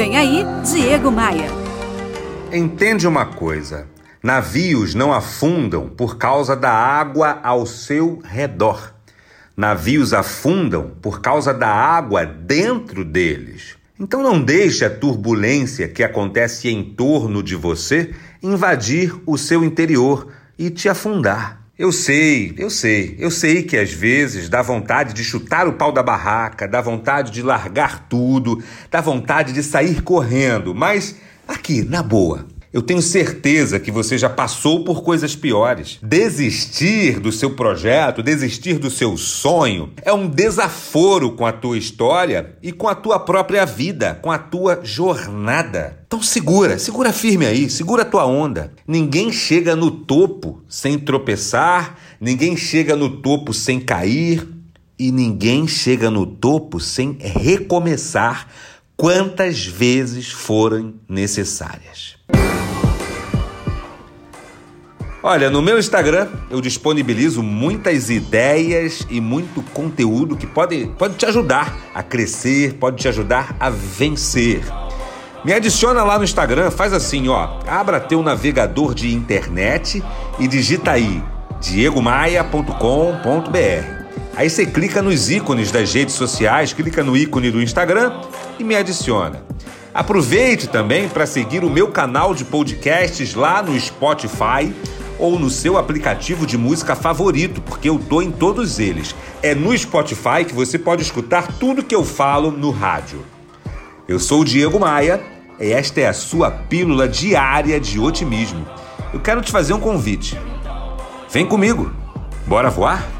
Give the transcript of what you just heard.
Vem aí, Diego Maia. Entende uma coisa: navios não afundam por causa da água ao seu redor. Navios afundam por causa da água dentro deles. Então não deixe a turbulência que acontece em torno de você invadir o seu interior e te afundar. Eu sei, eu sei, eu sei que às vezes dá vontade de chutar o pau da barraca, dá vontade de largar tudo, dá vontade de sair correndo, mas aqui, na boa, eu tenho certeza que você já passou por coisas piores. Desistir do seu projeto, desistir do seu sonho, é um desaforo com a tua história e com a tua própria vida, com a tua jornada. Então segura, segura firme aí, segura a tua onda. Ninguém chega no topo sem tropeçar, ninguém chega no topo sem cair e ninguém chega no topo sem recomeçar quantas vezes forem necessárias. Olha, no meu Instagram eu disponibilizo muitas ideias e muito conteúdo que pode, pode te ajudar a crescer, pode te ajudar a vencer. Me adiciona lá no Instagram, faz assim, ó, abra teu navegador de internet e digita aí diegomaia.com.br. Aí você clica nos ícones das redes sociais, clica no ícone do Instagram e me adiciona. Aproveite também para seguir o meu canal de podcasts lá no Spotify ou no seu aplicativo de música favorito, porque eu tô em todos eles. É no Spotify que você pode escutar tudo que eu falo no rádio. Eu sou o Diego Maia e esta é a sua pílula diária de otimismo. Eu quero te fazer um convite. Vem comigo. Bora voar?